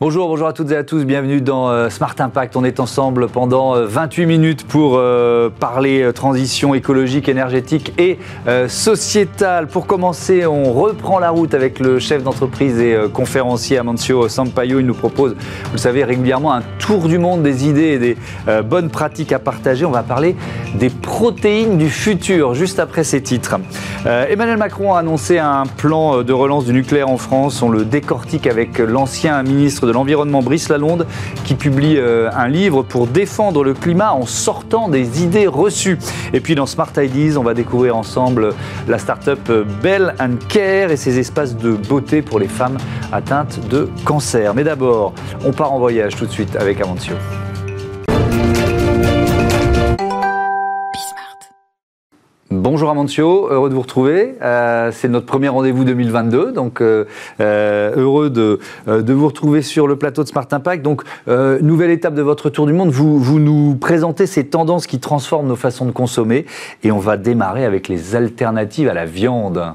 Bonjour, bonjour à toutes et à tous, bienvenue dans euh, Smart Impact. On est ensemble pendant 28 euh, minutes pour euh, parler transition écologique, énergétique et sociétale. Pour commencer, on reprend la route avec le chef d'entreprise et conférencier Amancio Sampaio. Il nous propose, vous le savez, régulièrement un tour du monde des idées et des bonnes pratiques à partager. On va parler des protéines du futur, juste après ces titres. Emmanuel Macron a annoncé un plan de relance du nucléaire en France. On le décortique avec l'ancien ministre de l'Environnement Brice Lalonde qui publie euh, un livre pour défendre le climat en sortant des idées reçues. Et puis dans Smart Ideas, on va découvrir ensemble la start-up Bell Care et ses espaces de beauté pour les femmes atteintes de cancer. Mais d'abord, on part en voyage tout de suite avec Amancio. Bonjour Amancio, heureux de vous retrouver. Euh, c'est notre premier rendez-vous 2022, donc euh, euh, heureux de, de, vous retrouver sur le plateau de Smart Impact. Donc, nouvelle étape de votre tour du monde, vous, vous nous présentez ces tendances qui transforment nos façons de consommer et on va démarrer avec les alternatives à la viande.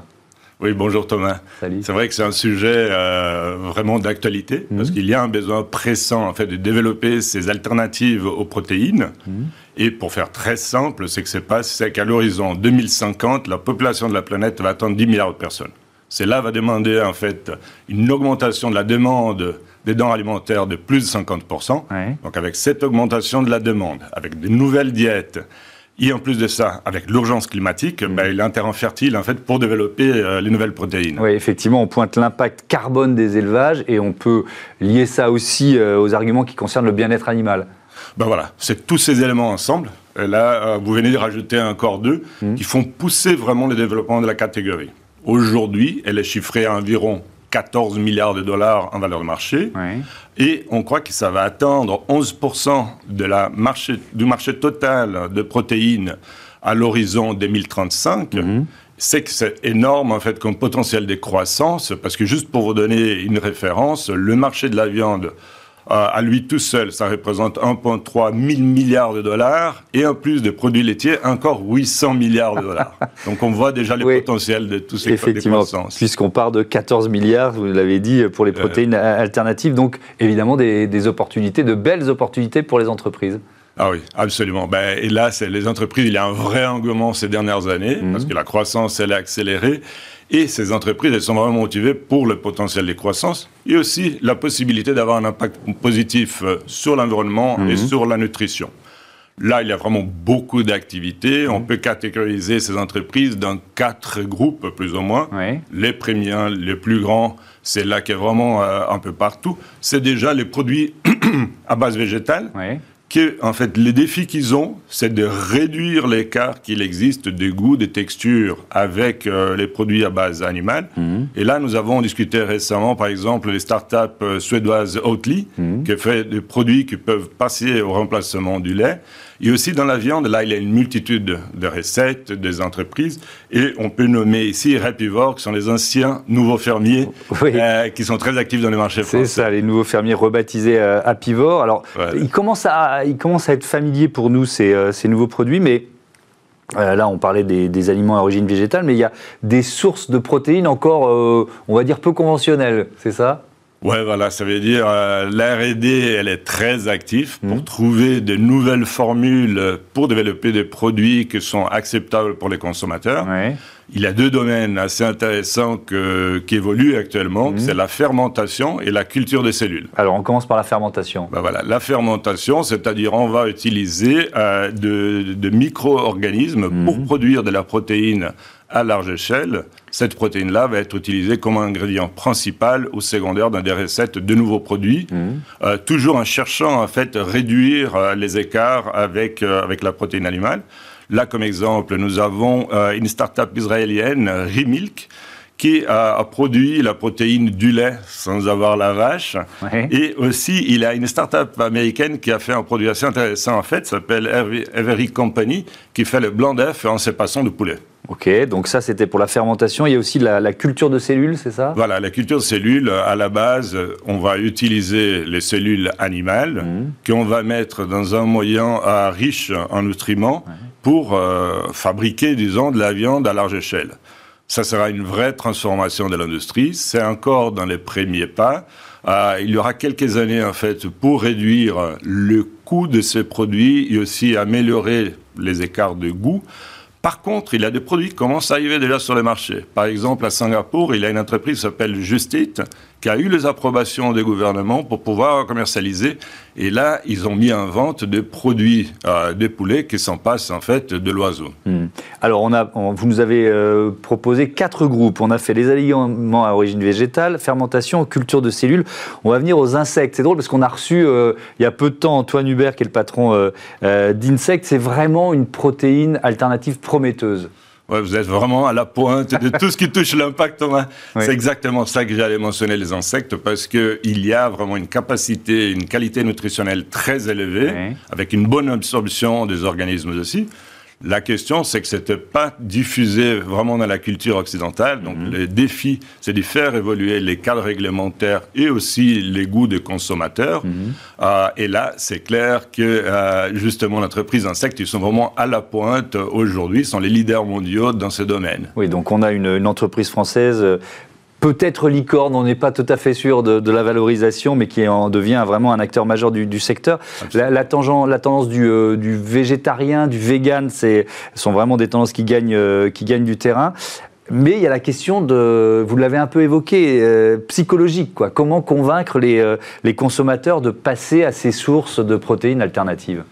Oui, bonjour Thomas. C'est vrai que c'est un sujet vraiment d'actualité parce mhm. qu'il y a un besoin pressant en fait de développer ces alternatives aux protéines. Mhm. Et pour faire très simple, c'est que c'est pas, c'est qu'à l'horizon 2050, la population de la planète va atteindre 10 milliards de personnes. Cela va demander en fait une augmentation de la demande des dents alimentaires de plus de 50%. Donc avec cette augmentation de la demande, avec des nouvelles diètes, et en plus de ça, avec l'urgence climatique, mm. ben, il est un terrain fertile en fait pour développer euh, les nouvelles protéines. Oui, effectivement, on pointe l'impact carbone des élevages et on peut lier ça aussi euh, aux arguments qui concernent le bien-être animal. Ben voilà, c'est tous ces éléments ensemble. Et là, euh, vous venez de rajouter encore deux mmh. qui font pousser vraiment le développement de la catégorie. Aujourd'hui, elle est chiffrée à environ 14 milliards de dollars en valeur de marché. Et on croit que ça va atteindre 11% de la marché, du marché total de protéines à l'horizon 2035. Mmh. C'est que c'est énorme en fait comme potentiel de croissance parce que juste pour vous donner une référence, le marché de la viande à lui tout seul, ça représente 1,3 000 milliards de dollars, et en plus de produits laitiers, encore 800 milliards de dollars. Donc on voit déjà le potentiel de tous ces Effectivement, puisqu'on part de 14 milliards, vous l'avez dit, pour les euh. protéines alternatives, donc évidemment des, opportunités, de belles opportunités pour les entreprises. Ah oui, absolument. Ben, et là, les entreprises, il y a un vrai engouement ces dernières années, mhm. parce que la croissance, elle est accélérée. Et ces entreprises, elles sont vraiment motivées pour le potentiel de croissance et aussi la possibilité d'avoir un impact positif euh, sur l'environnement et mhm. sur la nutrition. Là, il y a vraiment beaucoup d'activités. On mhm. peut catégoriser ces entreprises dans quatre groupes, plus ou moins. Les premiers, les plus grands, c'est là qui est vraiment euh, un peu partout. C'est déjà les produits à base végétale en fait, les défis qu'ils ont, c'est de réduire l'écart qu'il existe des goûts, des textures avec euh, les produits à base animale. Mhm. Et là, nous avons discuté récemment, par exemple, les startups euh, suédoises Oatly, mhm. qui fait des produits qui peuvent passer au remplacement du lait. Et aussi dans la viande, là, il y a une multitude de recettes, des entreprises. Et on peut nommer ici Rapivore, qui sont les anciens nouveaux fermiers euh, qui sont très actifs dans les marchés français. C'est ça, les nouveaux fermiers rebaptisés euh, Apivore. Alors, ils, commencent à, ils commencent à être familiers pour nous, ces, euh, ces nouveaux produits, mais là, on parlait des, des, aliments à origine végétale, mais il y a des sources de protéines encore, on va dire, peu conventionnelles, c'est ça? Ouais, voilà, ça veut dire euh, la R&D, elle est très active pour mmh. trouver de nouvelles formules pour développer des produits qui sont acceptables pour les consommateurs. Il y a deux domaines assez intéressants qui évoluent actuellement, mmh. c'est la fermentation et la culture des cellules. Alors, on commence par la fermentation. Ben voilà, la fermentation, c'est-à-dire on va utiliser euh, de, de micro-organismes mmh. pour produire de la protéine à large échelle, cette protéine-là va être utilisée comme ingrédient principal ou secondaire dans des recettes de nouveaux produits, mmh. euh, toujours en cherchant en fait réduire euh, les écarts avec, euh, avec la protéine animale. Là, comme exemple, nous avons une start-up israélienne, Remilk, qui a, produit la protéine du lait sans avoir la vache. Et aussi, il a une start-up américaine qui a fait un produit assez intéressant, en fait, s'appelle Every Company, qui fait le blanc d'œuf en séparation de poulet. Ok, donc ça c'était pour la fermentation. Il y a aussi la, culture de cellules, c'est ça? Voilà, la culture de cellules, à la base, on va utiliser les cellules animales mmh. qu'on va mettre dans un moyen riche en nutriments pour euh, fabriquer, disons, de la viande à large échelle. Ça sera une vraie transformation de l'industrie. C'est encore dans les premiers pas. Euh, il y aura quelques années, en fait, pour réduire le coût de ces produits et aussi améliorer les écarts de goût. Par contre, il y a des produits qui commencent à arriver déjà sur le marché. Par exemple, à Singapour, il y a une entreprise qui s'appelle Justit, qui a eu les approbations des gouvernements pour pouvoir commercialiser. Et là, ils ont mis en vente des produits euh, des poulets qui s'en passent en fait de l'oiseau. Hmm. Alors, on a, vous nous avez euh, proposé quatre groupes. On a fait les aliments à origine végétale, fermentation, culture de cellules. On va venir aux insectes. C'est drôle parce qu'on a reçu euh, il y a peu de temps Antoine Hubert, qui est le patron d'Insect. C'est vraiment une protéine alternative prometteuse. Ouais, vous êtes vraiment à la pointe de tout ce qui touche l'impact Thomas. C'est exactement ça que j'allais mentionner les insectes parce que il y a vraiment une capacité, une qualité nutritionnelle très élevée avec une bonne absorption des organismes aussi. La question, c'est que ce n'était pas diffusé vraiment dans la culture occidentale. Donc, mhm. le défi, c'est de faire évoluer les cadres réglementaires et aussi les goûts des consommateurs. Mhm. Euh, et là, c'est clair que, euh, justement, l'entreprise Insectes, ils sont vraiment à la pointe aujourd'hui, sont les leaders mondiaux dans ce domaine. Oui, donc on a une, une entreprise française peut-être licorne, on n'est pas tout à fait sûr de, la valorisation, mais qui en devient vraiment un acteur majeur du, secteur. La, la, tendance euh, du, végétarien, du vegan, ce sont vraiment des tendances qui gagnent, euh, qui gagnent du terrain. Mais il y a la question de, vous l'avez un peu évoqué, euh, psychologique. Quoi. Comment convaincre les, les consommateurs de passer à ces sources de protéines alternatives?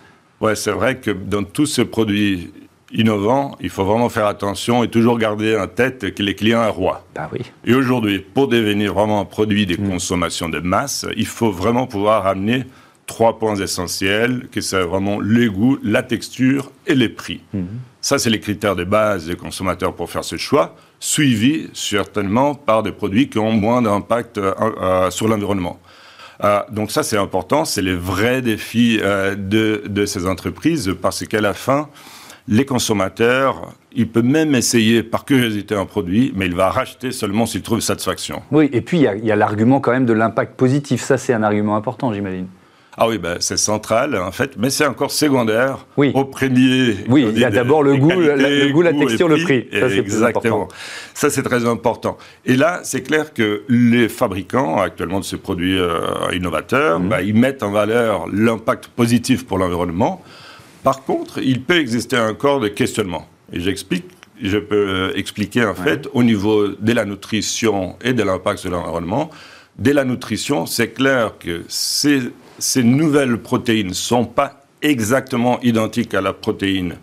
Ouais, c'est vrai que dans tous ces produits innovant, il faut vraiment faire attention et toujours garder en tête que les clients sont rois. Bah oui. Et aujourd'hui, pour devenir vraiment un produit de mm. consommation de masse, il faut vraiment pouvoir amener trois points essentiels, que c'est vraiment le goût, la texture et les prix. Mm. Ça, c'est les critères de base des consommateurs pour faire ce choix, suivis certainement par des produits qui ont moins d'impact euh, euh, sur l'environnement. Euh, donc ça, c'est important, c'est les vrais défis de, de, ces entreprises, parce qu'à la fin, les consommateurs, il peut même essayer par curiosité un produit, mais il va racheter seulement s'il trouve satisfaction. Oui, et puis il y a, l'argument quand même de l'impact positif. Ça, c'est un argument important, j'imagine. Ah oui, ben, c'est central en fait, mais c'est encore secondaire oui. au premier. Oui, il y a d'abord le, goût, le goût, la texture, le prix. Ça, Exactement. Ça, c'est très important. Et là, c'est clair que les fabricants actuellement de ces produits euh, innovateurs, mhm. ben, ils mettent en valeur l'impact positif pour l'environnement par contre, il peut exister encore des questionnements. Et j'explique, je peux euh, expliquer en fait au niveau de la nutrition et de l'impact sur l'environnement. Dès la nutrition, c'est clair que ces, nouvelles protéines ne sont pas exactement identiques à la protéine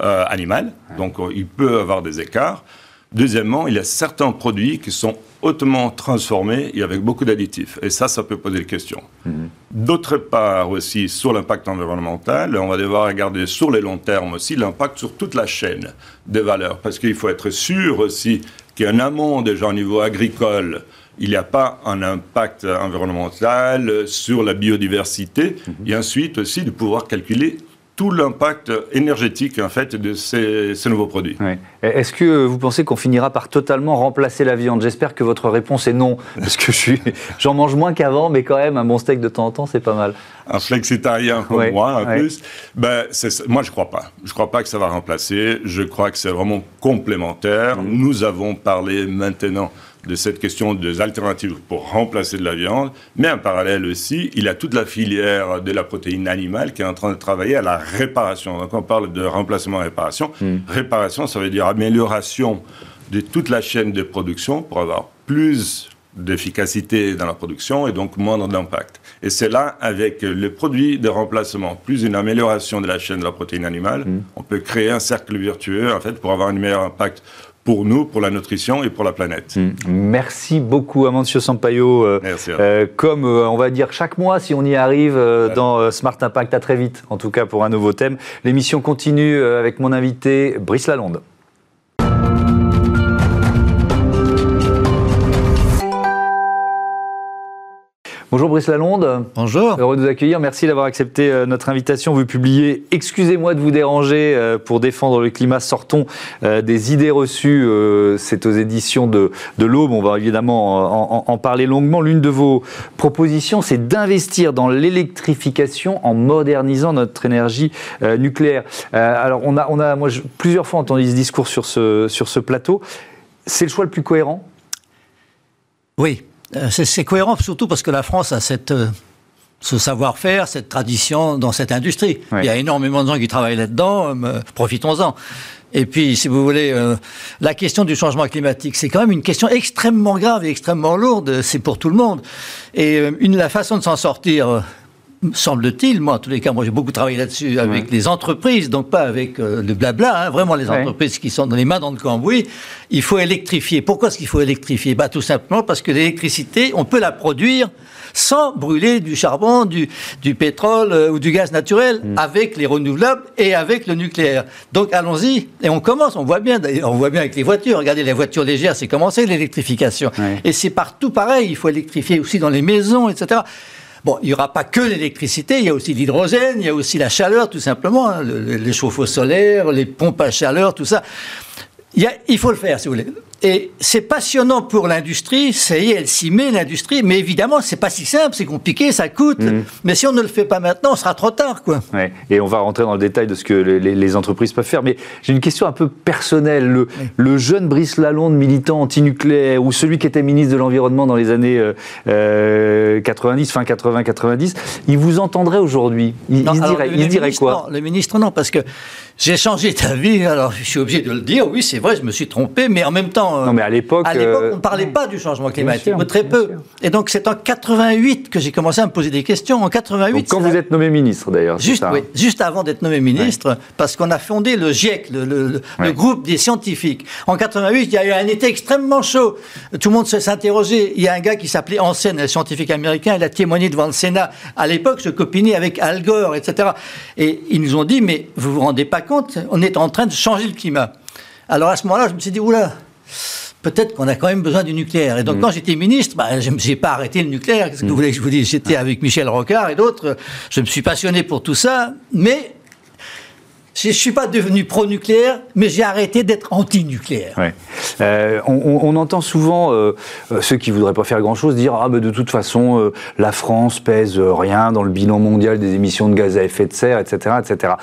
euh, animale, donc euh, il peut y avoir des écarts. Deuxièmement, il y a certains produits qui sont hautement transformés et avec beaucoup d'additifs. Et ça, ça peut poser des questions. Mhm. D'autre part aussi, sur l'impact environnemental, on va devoir regarder sur les longs termes aussi l'impact sur toute la chaîne des valeurs. Parce qu'il faut être sûr aussi qu'en amont, déjà au niveau agricole, il n'y a pas un impact environnemental sur la biodiversité. Mhm. Et ensuite aussi de pouvoir calculer tout l'impact énergétique en fait de ces, nouveaux produits. Est-ce que vous pensez qu'on finira par totalement remplacer la viande? J'espère que votre réponse est non, parce que j'en mange moins qu'avant, mais quand même un bon steak de temps en temps, c'est pas mal. Un flexitarien comme moi, en plus, ben, moi je crois pas. Je crois pas que ça va remplacer. Je crois que c'est vraiment complémentaire. Mm. Nous avons parlé maintenant de cette question des alternatives pour remplacer de la viande, mais en parallèle aussi, il y a toute la filière de la protéine animale qui est en train de travailler à la réparation. Donc on parle de remplacement et réparation. Hmm. Réparation, ça veut dire amélioration de toute la chaîne de production pour avoir plus d'efficacité dans la production et donc moins d'impact. Et c'est là, avec le produit de remplacement, plus une amélioration de la chaîne de la protéine animale, hmm. on peut créer un cercle vertueux, en fait, pour avoir un meilleur impact pour nous, pour la nutrition et pour la planète. Hmm. Merci beaucoup, Amancio Sampaio. Euh, euh, comme euh, on va dire chaque mois, si on y arrive dans Smart Impact, à très vite, en tout cas pour un nouveau thème. L'émission continue avec mon invité, Brice Lalonde. Bonjour Brice Lalonde. Bonjour. Heureux de vous accueillir. Merci d'avoir accepté euh, notre invitation. Vous publiez Excusez-moi de vous déranger euh, pour défendre le climat. Sortons euh, des idées reçues. C'est aux éditions de, l'Aube. On va évidemment en, parler longuement. L'une de vos propositions, c'est d'investir dans l'électrification en modernisant notre énergie nucléaire. Alors, on a, on a moi, plusieurs fois entendu ce discours sur ce, sur ce plateau. C'est le choix le plus cohérent? Oui, c'est cohérent surtout parce que la France a cette, euh, ce savoir-faire, cette tradition dans cette industrie. Il y a énormément de gens qui travaillent là-dedans, euh, profitons-en. Et puis, si vous voulez, la question du changement climatique, c'est quand même une question extrêmement grave et extrêmement lourde. C'est pour tout le monde. Et une, la façon de s'en sortir, semble-t-il, moi en tous les cas, moi j'ai beaucoup travaillé là-dessus avec les entreprises, donc pas avec le blabla, hein, vraiment les entreprises qui sont dans les mains dans le cambouis, il faut électrifier. Pourquoi est-ce qu'il faut électrifier? Bah, Tout simplement parce que l'électricité, on peut la produire sans brûler du charbon, du, du pétrole euh, ou du gaz naturel, mm. avec les renouvelables et avec le nucléaire. Donc allons-y, et on commence, on voit bien on voit bien avec les voitures, regardez les voitures légères, c'est commencé l'électrification. Et c'est partout pareil, il faut électrifier aussi dans les maisons, etc. Bon, il n'y aura pas que l'électricité, il y a aussi l'hydrogène, il y a aussi la chaleur, tout simplement, hein, les chauffe-eau solaires, les pompes à chaleur, tout ça. Il, il faut le faire, si vous voulez. Et c'est passionnant pour l'industrie, ça y est, elle s'y met, l'industrie, mais évidemment, c'est pas si simple, c'est compliqué, ça coûte. Mm. Mais si on ne le fait pas maintenant, on sera trop tard, quoi. Ouais. Et on va rentrer dans le détail de ce que les, entreprises peuvent faire. Mais j'ai une question un peu personnelle. Le, le jeune Brice Lalonde, militant anti-nucléaire, ou celui qui était ministre de l'Environnement dans les années 90, euh, euh, fin 80-90, il vous entendrait aujourd'hui? Il, dirait, il dirait quoi? Le ministre, non, parce que j'ai changé d'avis, alors je suis obligé de le dire, oui, c'est vrai, je me suis trompé, mais en même temps. Euh, non, mais à l'époque. À l'époque, on ne parlait pas du changement climatique, très peu. Et donc, c'est en 88 que j'ai commencé à me poser des questions. En 88. Donc, quand vous êtes nommé ministre, d'ailleurs. Juste, oui, juste avant d'être nommé ministre, parce qu'on a fondé le GIEC, le, groupe des scientifiques. En 88, il y a eu un été extrêmement chaud. Tout le monde s'est interrogé. Il y a un gars qui s'appelait Hansen, un scientifique américain, il a témoigné devant le Sénat. À l'époque, se copinait avec Al Gore, etc. Et ils nous ont dit, mais vous vous rendez pas compte, on est en train de changer le climat. Alors à ce moment-là, je me suis dit, oula, peut-être qu'on a quand même besoin du nucléaire. Et donc, mm. quand j'étais ministre, bah, je n'ai pas arrêté le nucléaire. Qu'est-ce que vous mm. voulez que je vous dise? J'étais avec Michel Rocard et d'autres. Je me suis passionné pour tout ça. Mais je ne suis pas devenu pro-nucléaire, mais j'ai arrêté d'être anti-nucléaire. Euh, on, entend souvent euh, euh, ceux qui voudraient pas faire grand-chose dire ah ben de toute façon la France pèse rien dans le bilan mondial des émissions de gaz à effet de serre, etc., etc.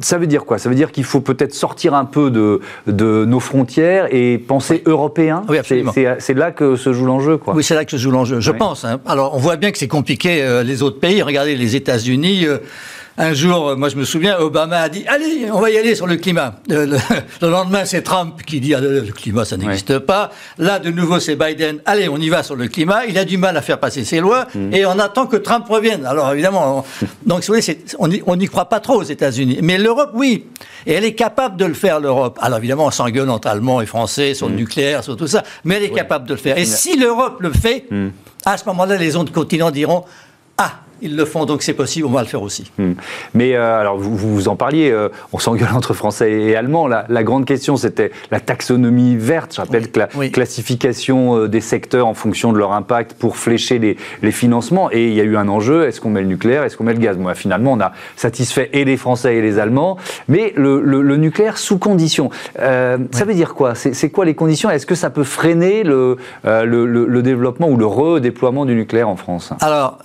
ça veut dire quoi? Ça veut dire qu'il faut peut-être sortir un peu de, de nos frontières et penser européen? Oui, absolument. C'est là que se joue l'enjeu, quoi. Oui, c'est là que se joue l'enjeu. Je pense. Hein. Alors, on voit bien que c'est compliqué les autres pays. Regardez les États-Unis. Un jour, moi je me souviens, Obama a dit Allez, on va y aller sur le climat. Le, lendemain, c'est Trump qui dit ah, Le climat, ça n'existe pas. Là, de nouveau, c'est Biden Allez, on y va sur le climat. Il a du mal à faire passer ses lois mm. et on attend que Trump revienne. Alors évidemment, donc on n'y croit pas trop aux États-Unis. Mais l'Europe, oui. Et elle est capable de le faire, l'Europe. Alors évidemment, on s'engueule entre Allemands et Français sur le mm. nucléaire, sur tout ça. Mais elle est capable de le faire. Et si l'Europe le fait, mm. à ce moment-là, les autres continents diront Ah, ils le font, donc c'est possible, on va le faire aussi. Hmm. Mais euh, alors, vous, vous, en parliez, euh, on s'engueule entre Français et Allemands. La, la grande question, c'était la taxonomie verte. Je rappelle que la classification euh, des secteurs en fonction de leur impact pour flécher les, les financements. Et il y a eu un enjeu est-ce qu'on met le nucléaire, est-ce qu'on met le gaz? Moi, finalement, on a satisfait et les Français et les Allemands, mais le, le, nucléaire sous condition. Ça veut dire quoi? C'est quoi les conditions? Est-ce que ça peut freiner le, le, développement ou le redéploiement du nucléaire en France? Alors,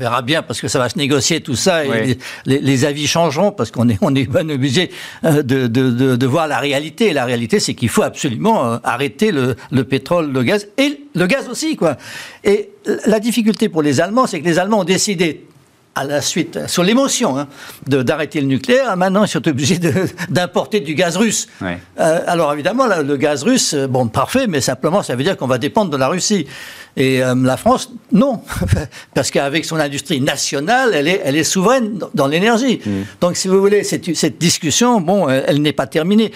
verra bien parce que ça va se négocier tout ça et les, avis changeront parce qu'on est, on est bien obligé euh, de, de, voir la réalité. Et la réalité, c'est qu'il faut absolument euh, arrêter le, le, pétrole, le gaz et le gaz aussi, quoi. Et la difficulté pour les Allemands, c'est que les Allemands ont décidé à la suite, sur l'émotion, hein, d'arrêter le nucléaire. Maintenant, ils sont obligés d'importer du gaz russe. Euh, alors évidemment, le gaz russe, euh, bon, parfait, mais simplement, ça veut dire qu'on va dépendre de la Russie. Et euh, la France, non, parce qu'avec son industrie nationale, elle est, elle est souveraine dans, l'énergie. Mm. Donc, si vous voulez, cette, cette discussion, bon, elle n'est pas terminée.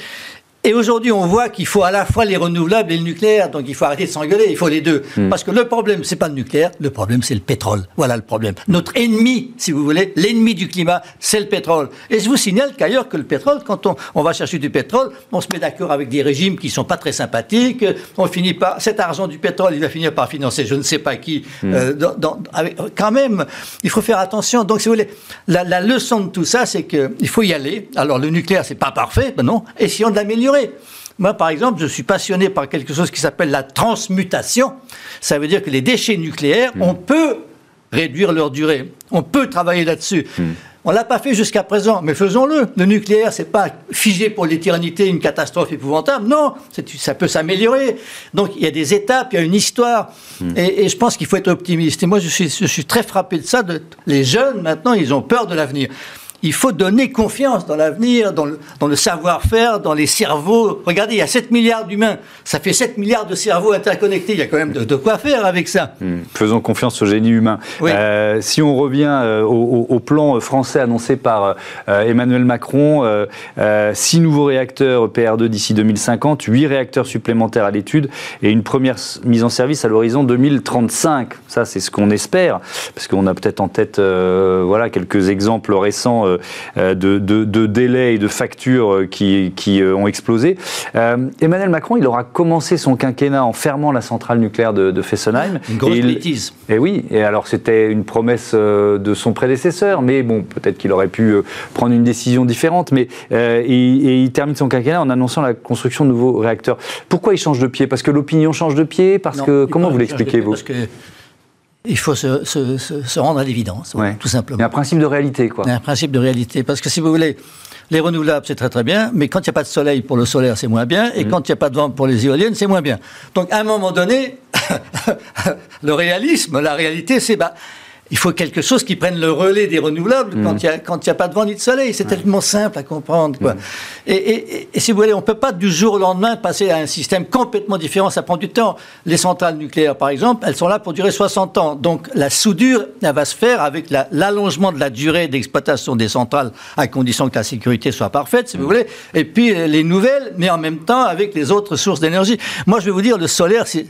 Et aujourd'hui, on voit qu'il faut à la fois les renouvelables et le nucléaire, donc il faut arrêter de s'engueuler, il faut les deux. Hmm. Parce que le problème, c'est pas le nucléaire, le problème, c'est le pétrole. Voilà le problème. Notre ennemi, si vous voulez, l'ennemi du climat, c'est le pétrole. Et je vous signale qu'ailleurs que le pétrole, quand on, on, va chercher du pétrole, on se met d'accord avec des régimes qui sont pas très sympathiques, on finit par, cet argent du pétrole, il va finir par financer je ne sais pas qui. Hmm. Euh, dans, avec, quand même, il faut faire attention. Donc, si vous voulez, la, la leçon de tout ça, c'est qu'il faut y aller. Alors, le nucléaire, c'est pas parfait, ben non. Essayons de l'améliorer. Moi, par exemple, je suis passionné par quelque chose qui s'appelle la transmutation. Ça veut dire que les déchets nucléaires, hmm. on peut réduire leur durée. On peut travailler là-dessus. Hmm. On l'a pas fait jusqu'à présent, mais faisons-le. Le nucléaire, c'est pas figé pour l'éternité, une catastrophe épouvantable. Non, ça peut s'améliorer. Donc il y a des étapes, il y a une histoire, hmm. et, je pense qu'il faut être optimiste. Et moi, je suis, je suis très frappé de ça. De, les jeunes maintenant, ils ont peur de l'avenir il faut donner confiance dans l'avenir, dans le, savoir-faire, dans les cerveaux. Regardez, il y a 7 milliards d'humains. Ça fait 7 milliards de cerveaux interconnectés. Il y a quand même de, quoi faire avec ça. Hmm. Faisons confiance au génie humain. Euh, si on revient euh, au, plan français annoncé par euh, Emmanuel Macron, 6 nouveaux réacteurs PR2 d'ici 2050, 8 réacteurs supplémentaires à l'étude et une première mise en service à l'horizon 2035. Ça, c'est ce qu'on espère, parce qu'on a peut-être en tête voilà, quelques exemples récents euh, de, de, délais et de factures euh, qui, euh, ont explosé. Emmanuel Macron, il aura commencé son quinquennat en fermant la centrale nucléaire de, Fessenheim. Une grosse bêtise. Et oui, et alors c'était une promesse de son prédécesseur, mais bon, peut-être qu'il aurait pu prendre une décision différente, mais et, il termine son quinquennat en annonçant la construction de nouveaux réacteurs. Pourquoi il change de pied? Parce que l'opinion change de pied? Parce que comment vous l'expliquez vous? Il faut se, rendre à l'évidence, tout simplement. Il y a un principe de réalité, quoi. Il y a un principe de réalité. Parce que si vous voulez, les renouvelables, c'est très très bien, mais quand il n'y a pas de soleil pour le solaire, c'est moins bien, et mm. quand il n'y a pas de vent pour les éoliennes, c'est moins bien. Donc à un moment donné, le réalisme, la réalité, c'est bah, il faut quelque chose qui prenne le relais des renouvelables quand mm. il n'y a, pas de vent ni de soleil. C'est tellement simple à comprendre. Quoi. Mm. Et, si vous voulez, on ne peut pas du jour au lendemain passer à un système complètement différent. Ça prend du temps. Les centrales nucléaires, par exemple, elles sont là pour durer 60 ans. Donc la soudure, elle va se faire avec l'allongement de la durée d'exploitation des centrales, à condition que la sécurité soit parfaite, si vous mm. voulez. Et puis les nouvelles, mais en même temps avec les autres sources d'énergie. Moi, je vais vous dire, le solaire, c'est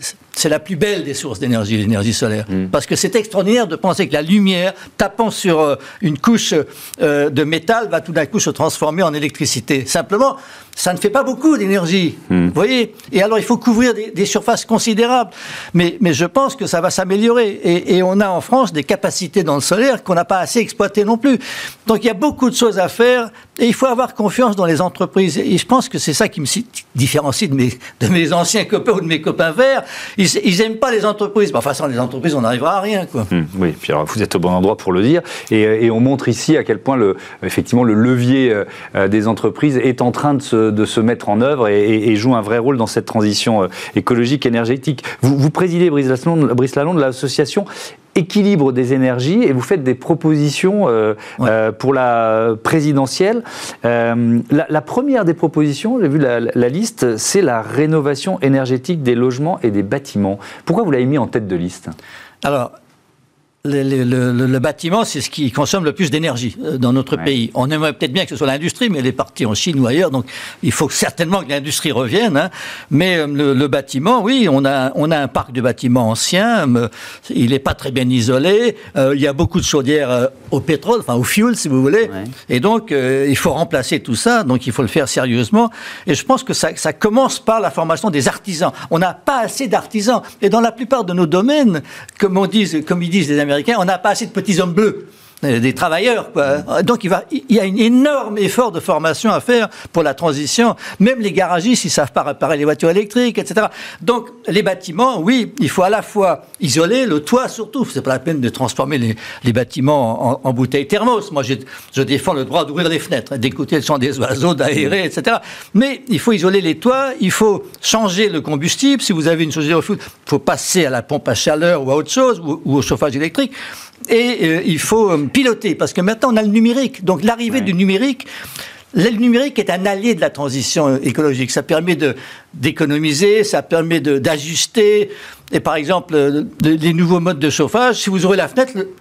la plus belle des sources d'énergie, l'énergie solaire. Parce que c'est extraordinaire de penser que la lumière, tapant sur euh, une couche euh, de métal, va tout d'un coup se transformer en électricité. Simplement, ça ne fait pas beaucoup d'énergie. Hmm. Vous voyez Et alors, il faut couvrir des, surfaces considérables. Mais, mais, je pense que ça va s'améliorer. Et, on a en France des capacités dans le solaire qu'on n'a pas assez exploitées non plus. Donc, il y a beaucoup de choses à faire. Et il faut avoir confiance dans les entreprises. Et je pense que c'est ça qui me différencie de mes, anciens copains ou de mes copains verts. Ils n'aiment pas les entreprises. Enfin, sans les entreprises, on n'arrivera à rien. Hmm. oui, puis alors, vous êtes au bon endroit pour le dire. Et, et, on montre ici à quel point, le, effectivement, le levier euh, des entreprises est en train de se mettre en œuvre et, joue un vrai rôle dans cette transition euh, écologique énergétique. Vous, vous présidez, Brice Lalonde, de l'association équilibre des énergies et vous faites des propositions euh, euh, pour la présidentielle. la, première des propositions, j'ai vu la, la liste, c'est la rénovation énergétique des logements et des bâtiments. Pourquoi vous l'avez mis en tête de liste? Alors, le, bâtiment, c'est ce qui consomme le plus d'énergie euh, dans notre pays. On aimerait peut-être bien que ce soit l'industrie, mais elle est partie en Chine ou ailleurs, donc il faut certainement que l'industrie revienne. Hein. Mais euh, le, bâtiment, oui, on a, on a un parc de bâtiments anciens, il n'est pas très bien isolé, euh, il y a beaucoup de chaudières au pétrole, enfin au fuel si vous voulez, et donc il faut remplacer tout ça, donc il faut le faire sérieusement. Et je pense que ça, ça commence par la formation des artisans. On n'a pas assez d'artisans, et dans la plupart de nos domaines, comme, on dit, comme ils disent les Américains, on n'a pas assez de petits hommes bleus des travailleurs. Donc il, va, il y a un énorme effort de formation à faire pour la transition. Même les garagistes, ils savent pas réparer les voitures électriques, etc. Donc les bâtiments, oui, il faut à la fois isoler le toit surtout. C'est pas la peine de transformer les, bâtiments en, bouteilles thermos. Moi, je, je défends le droit d'ouvrir les fenêtres, d'écouter le chant des oiseaux, d'aérer, etc. Mais il faut isoler les toits, il faut changer le combustible. Si vous avez une chaudière au foot, il faut passer à la pompe à chaleur ou à autre chose, ou au chauffage électrique. Et euh, il faut euh, piloter, parce que maintenant on a le numérique. Donc l'arrivée du numérique, le numérique est un allié de la transition euh, écologique. Ça permet d'économiser, ça permet d'ajuster. Et par exemple, les nouveaux modes de chauffage, si vous ouvrez la fenêtre, le,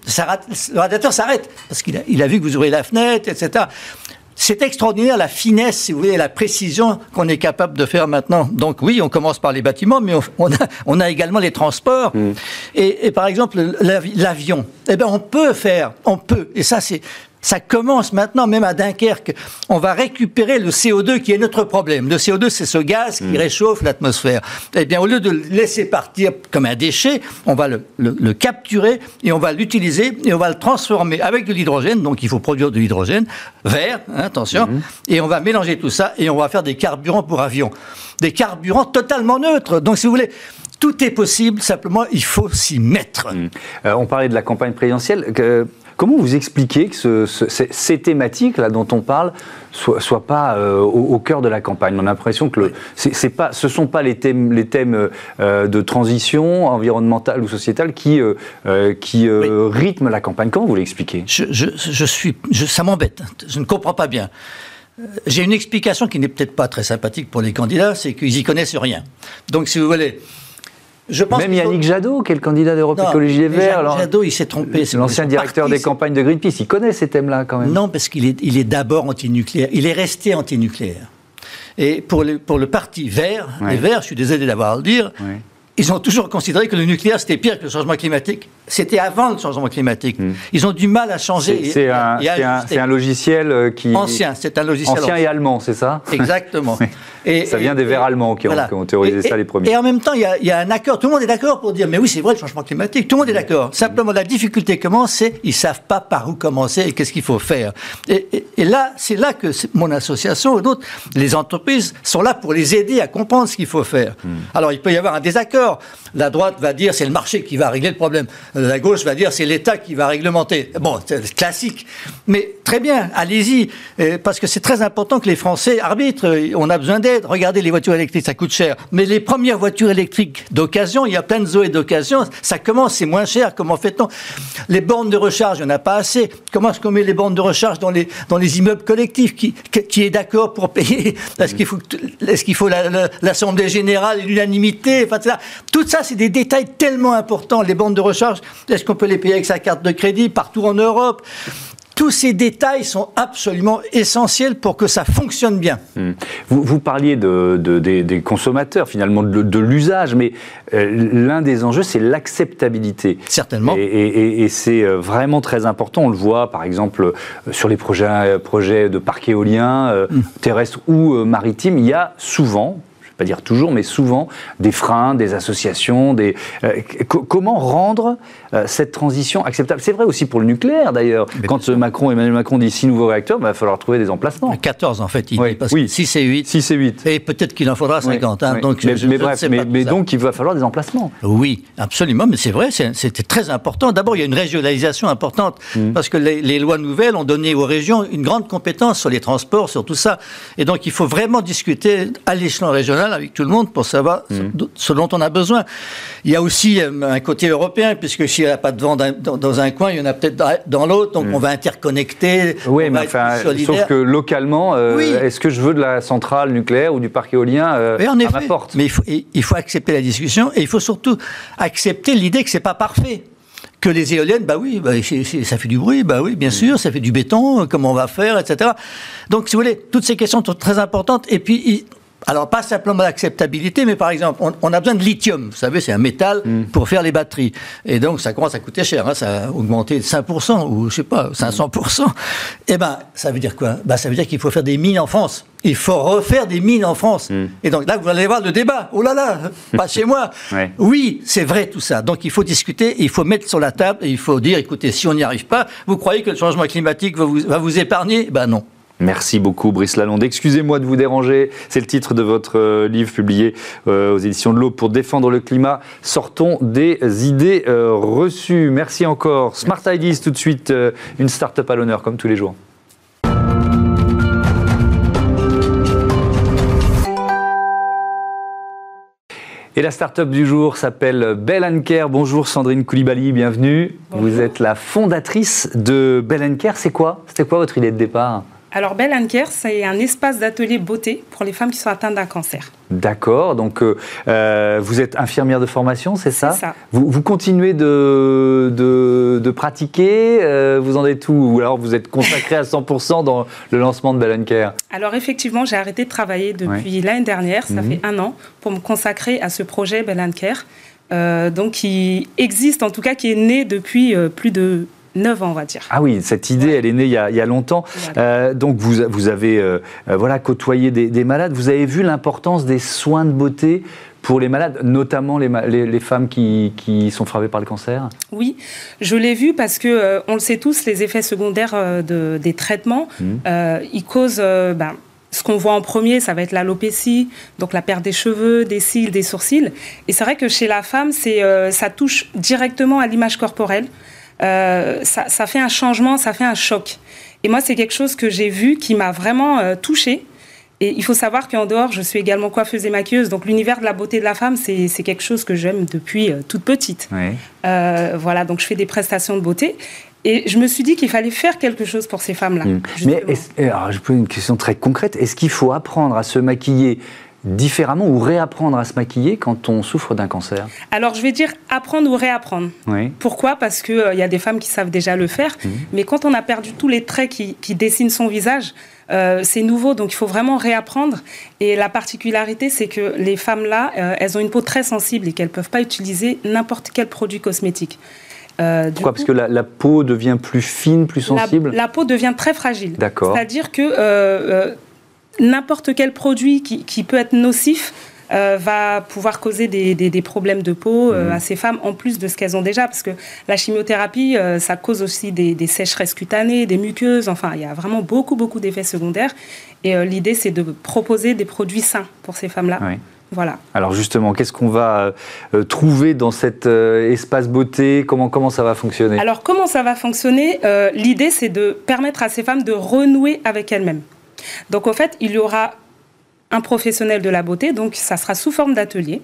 le radiateur s'arrête parce qu'il a, il a vu que vous ouvrez la fenêtre, etc. C'est extraordinaire la finesse, si vous voulez, la précision qu'on est capable de faire maintenant. Donc oui, on commence par les bâtiments, mais on, a, on a, également les transports. Mm. Et, et, par exemple, l'avion. Eh bien, on peut faire, on peut. Et ça, c'est ça commence maintenant, même à Dunkerque. On va récupérer le CO2 qui est notre problème. Le CO2, c'est ce gaz qui mm. réchauffe l'atmosphère. Eh bien, au lieu de le laisser partir comme un déchet, on va le, capturer et on va l'utiliser et on va le transformer avec de l'hydrogène. Donc, il faut produire de l'hydrogène vert, hein, attention. Mm. Et on va mélanger tout ça et on va faire des carburants pour avions. Des carburants totalement neutres. Donc, si vous voulez, tout est possible, simplement il faut s'y mettre. Mm. Euh, on parlait de la campagne présidentielle. Comment vous expliquez que ces thématiques là dont on parle soient, soient pas au, cœur de la campagne? On a l'impression que le, c'est, pas, ce ne sont pas les thèmes, les thèmes de transition environnementale ou sociétale qui, qui rythment la campagne. Comment vous l'expliquez? Je, je, suis, ça m'embête. Je ne comprends pas bien. J'ai une explication qui n'est peut-être pas très sympathique pour les candidats, c'est qu'ils y connaissent rien. Donc, si vous voulez, je pense Même Yannick Jadot, qui est le candidat d'Europe Écologie Les Verts. Yannick Jadot, il s'est trompé. L'ancien directeur des campagnes de Greenpeace, il connaît ces thèmes-là quand même. Non, parce qu'il est, il est d'abord antinucléaire. Il est resté antinucléaire. Et pour le, pour le parti vert, les Verts, je suis désolé d'avoir à le dire, ils ont toujours considéré que le nucléaire c'était pire que le changement climatique. C'était avant le changement climatique. Hmm. Ils ont du mal à changer. C'est un, un, logiciel euh, qui. Ancien, c'est un logiciel. Ancien et allemand, c'est ça? Exactement. Et, ça vient des Verts allemands qui, ont, théorisé ça les premiers. Et en même temps, il y, a, un accord. Tout le monde est d'accord pour dire mais oui, c'est vrai le changement climatique. Tout le monde est d'accord. Simplement, la difficulté commence, c'est ils savent pas par où commencer et qu'est-ce qu'il faut faire. Et, là, c'est là que mon association ou d'autres, les entreprises sont là pour les aider à comprendre ce qu'il faut faire. Hmm. Alors, il peut y avoir un désaccord. La droite va dire c'est le marché qui va régler le problème. La gauche va dire c'est l'État qui va réglementer. Bon, c'est classique. Mais très bien, allez-y, euh, parce que c'est très important que les Français arbitrent. On a besoin d'aide. Regardez les voitures électriques, ça coûte cher. Mais les premières voitures électriques d'occasion, il y a plein de zoé d'occasion, ça commence, c'est moins cher. Comment fait-on? Les bornes de recharge, il n'y en a pas assez. Comment est-ce qu'on met les bornes de recharge dans les, immeubles collectifs qui, est d'accord pour payer? Est-ce qu'il faut, l'Assemblée générale l'unanimité enfin, Tout ça, c'est des détails tellement importants. Les bornes de recharge, est-ce qu'on peut les payer avec sa carte de crédit partout en Europe? Tous ces détails sont absolument essentiels pour que ça fonctionne bien. Hmm. Vous, vous, parliez de, des, consommateurs, finalement, de, l'usage, mais euh, l'un des enjeux, c'est l'acceptabilité. Certainement. Et, c'est euh, vraiment très important. On le voit, par exemple, euh, sur les projets, projets de parcs éoliens, hmm. terrestres ou maritimes, il y a souvent, pas dire toujours, mais souvent, des freins, des associations. Des, euh, comment rendre euh, cette transition acceptable C'est vrai aussi pour le nucléaire, d'ailleurs. Quand Macron, Emmanuel Macron dit 6 nouveaux réacteurs, bah, il va falloir trouver des emplacements. 14, en fait, il oui, dit, parce oui. 6 et 8. 6 et 8. Et peut-être qu'il en faudra 50. Hein, donc mais, mais bref, mais, donc il va falloir des emplacements. Oui, absolument, mais c'est vrai, c'était très important. D'abord, il y a une régionalisation importante, mmh. parce que les, les lois nouvelles ont donné aux régions une grande compétence sur les transports, sur tout ça. Et donc, il faut vraiment discuter à l'échelon régional avec tout le monde pour savoir mmh. ce dont on a besoin. Il y a aussi euh, un côté européen, puisque s'il n'y a pas de vent dans, un coin, il y en a peut-être dans l'autre, donc mmh. on va interconnecter. Oui, mais enfin, sauf que localement, euh, est-ce que je veux de la centrale nucléaire ou du parc éolien euh, à ma porte? Mais il faut, il faut accepter la discussion et il faut surtout accepter l'idée que c'est pas parfait que les éoliennes, bah oui, bah, ça fait du bruit, bah oui, bien mmh. sûr, ça fait du béton, comment on va faire, etc. Donc, si vous voulez, toutes ces questions sont très importantes. Et puis, alors, pas simplement l'acceptabilité, mais par exemple, on, a besoin de lithium. Vous savez, c'est un métal mm. pour faire les batteries. Et donc, ça commence à coûter cher. Hein. ça a augmenté de 5%, ou je sais pas, 500%. Eh ben, ça veut dire quoi? Ben, Ça veut dire qu'il faut faire des mines en France. Il faut refaire des mines en France. Mm. Et donc là, vous allez voir le débat. Oh là là, pas chez moi. Oui, c'est vrai tout ça. Donc il faut discuter, il faut mettre sur la table, et il faut dire, écoutez, si on n'y arrive pas, vous croyez que le changement climatique va vous, va vous épargner? Ben non. Merci beaucoup Brice Lalonde. Excusez-moi de vous déranger, c'est le titre de votre euh, livre publié euh, aux éditions de l'Aube pour défendre le climat. Sortons des idées euh, reçues. Merci encore. Smart Ideas tout de suite, une start-up à l'honneur comme tous les jours. Et la start-up du jour s'appelle Bell Care. Bonjour Sandrine Koulibaly, bienvenue. Vous êtes la fondatrice de Bell Care. C'est quoi? C'était quoi votre idée de départ? Alors, Belle Care, c'est un espace d'atelier beauté pour les femmes qui sont atteintes d'un cancer. D'accord. Donc, euh, euh, vous êtes infirmière de formation, c'est ça C'est ça. Vous, continuez de, de, pratiquer euh, Vous en êtes où Ou alors vous êtes consacré à 100% dans le lancement de Belle Care Alors, effectivement, j'ai arrêté de travailler depuis l'année dernière, ça mhm. fait un an, pour me consacrer à ce projet Belle Care. donc, qui existe, en tout cas, qui est né depuis plus de 9 ans, on va dire. Ah oui, cette idée, elle est née il y a, longtemps. Euh, donc, vous, vous avez euh, euh, voilà, côtoyé des, malades. Vous avez vu l'importance des soins de beauté pour les malades, notamment les, les, femmes qui, qui, sont frappées par le cancer? Oui, je l'ai vu parce que, on le sait tous, les effets secondaires de, des traitements, mmh. ils causent... Ben, ce qu'on voit en premier, ça va être l'alopécie, donc la perte des cheveux, des cils, des sourcils. Et c'est vrai que chez la femme, c'est, ça touche directement à l'image corporelle ça, ça, fait un changement, ça fait un choc. Et moi, c'est quelque chose que j'ai vu qui m'a vraiment touchée. Et il faut savoir qu'en dehors, je suis également coiffeuse et maquilleuse. Donc l'univers de la beauté de la femme, c'est quelque chose que j'aime depuis toute petite. voilà, donc je fais des prestations de beauté. Et je me suis dit qu'il fallait faire quelque chose pour ces femmes-là. Mmh. Mais alors, je pose une question très concrète. Est-ce qu'il faut apprendre à se maquiller différemment ou réapprendre à se maquiller quand on souffre d'un cancer Alors je vais dire apprendre ou réapprendre. Oui. Pourquoi? Parce qu'il euh, il y a des femmes qui savent déjà le faire, mmh. mais quand on a perdu tous les traits qui, dessinent son visage, euh, c'est nouveau, donc il faut vraiment réapprendre. Et la particularité, c'est que les femmes-là, euh, elles ont une peau très sensible et qu'elles ne peuvent pas utiliser n'importe quel produit cosmétique. Euh, Pourquoi? Parce que la, peau devient plus fine, plus sensible? La, peau devient très fragile. D'accord. C'est-à-dire que euh, n'importe quel produit qui, peut être nocif va pouvoir causer des, problèmes de peau mhm. à ces femmes, en plus de ce qu'elles ont déjà. Parce que la chimiothérapie, ça cause aussi des, des, sécheresses cutanées, des muqueuses. Enfin, il y a vraiment beaucoup, beaucoup d'effets secondaires. Et l'idée, c'est de proposer des produits sains pour ces femmes-là. Oui. Voilà. Alors justement, qu'est-ce qu'on va euh, trouver dans cet euh, espace beauté? Comment, comment ça va fonctionner? Alors comment ça va fonctionner? Euh, L'idée, c'est de permettre à ces femmes de renouer avec elles-mêmes. Donc au fait, il y aura un professionnel de la beauté, donc ça sera sous forme d'atelier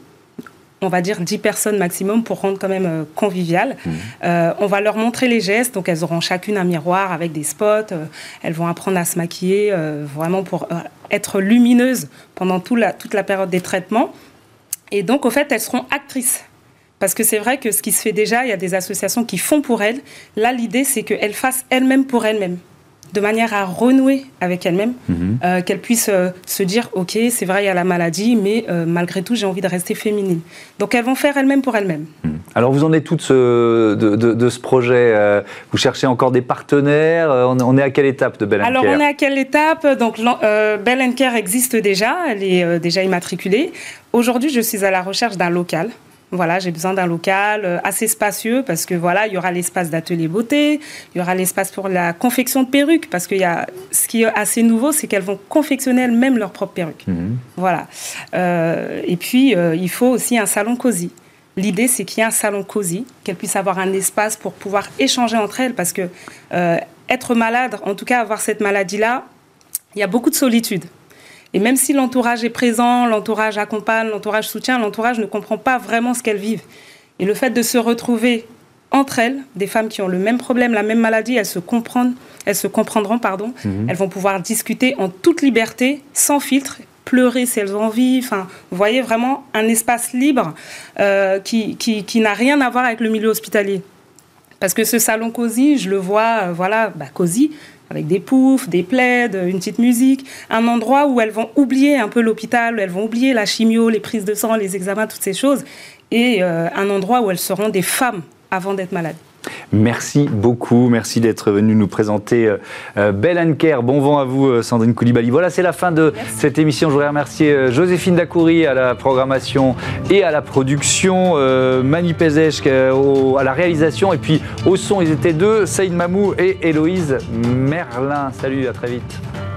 on va dire 10 personnes maximum pour rendre quand même euh, convivial. Mmh. Euh, on va leur montrer les gestes, donc elles auront chacune un miroir avec des spots, euh, elles vont apprendre à se maquiller vraiment pour être lumineuses pendant toute la période des traitements. Et donc, au fait, elles seront actrices. Parce que c'est vrai que ce qui se fait déjà, il y a des associations qui font pour elles. Là, l'idée, c'est qu'elles fassent elles-mêmes pour elles-mêmes de manière à renouer avec elle-même, mhm. euh, qu'elle puisse euh, se dire, OK, c'est vrai, il y a la maladie, mais euh, malgré tout, j'ai envie de rester féminine. Donc elles vont faire elles-mêmes pour elles-mêmes. Mhm. Alors vous en êtes toutes de, de, ce projet Vous cherchez encore des partenaires on, est à quelle étape de Bell Alors on est à quelle étape? Donc Bell Care existe déjà, elle est déjà immatriculée. Aujourd'hui, je suis à la recherche d'un local. Voilà, j'ai besoin d'un local euh, assez spacieux parce que voilà, il y aura l'espace d'atelier beauté, il y aura l'espace pour la confection de perruques parce qu'il y a ce qui est assez nouveau, c'est qu'elles vont confectionner elles-mêmes leurs propres perruques. Mhm. Voilà. Euh, et puis euh, il faut aussi un salon cosy. L'idée, c'est qu'il y ait un salon cosy, qu'elles puissent avoir un espace pour pouvoir échanger entre elles parce que être malade, en tout cas avoir cette maladie-là, il y a beaucoup de solitude. Et même si l'entourage est présent, l'entourage accompagne, l'entourage soutient, l'entourage ne comprend pas vraiment ce qu'elles vivent. Et le fait de se retrouver entre elles, des femmes qui ont le même problème, la même maladie, elles se comprennent, elles se comprendront, pardon. Mhm. Elles vont pouvoir discuter en toute liberté, sans filtre, pleurer si elles ont envie. Enfin, vous voyez vraiment un espace libre euh, qui, qui, n'a rien à voir avec le milieu hospitalier. Parce que ce salon cosy, je le vois, euh, voilà, bah, cosy, avec des poufs, des plaids, une petite musique, un endroit où elles vont oublier un peu l'hôpital, elles vont oublier la chimio, les prises de sang, les examens, toutes ces choses, et euh, un endroit où elles seront des femmes avant d'être malades. Merci beaucoup, merci d'être venu nous présenter euh, euh, Belle Care. Bon vent à vous, Sandrine Koulibaly. Voilà, c'est la fin de cette émission. Je voudrais remercier Joséphine Dacoury à la programmation et à la production, Mani Pezech à la réalisation, et puis au son, ils étaient deux, Saïd Mamou et Héloïse Merlin. Salut, à très vite.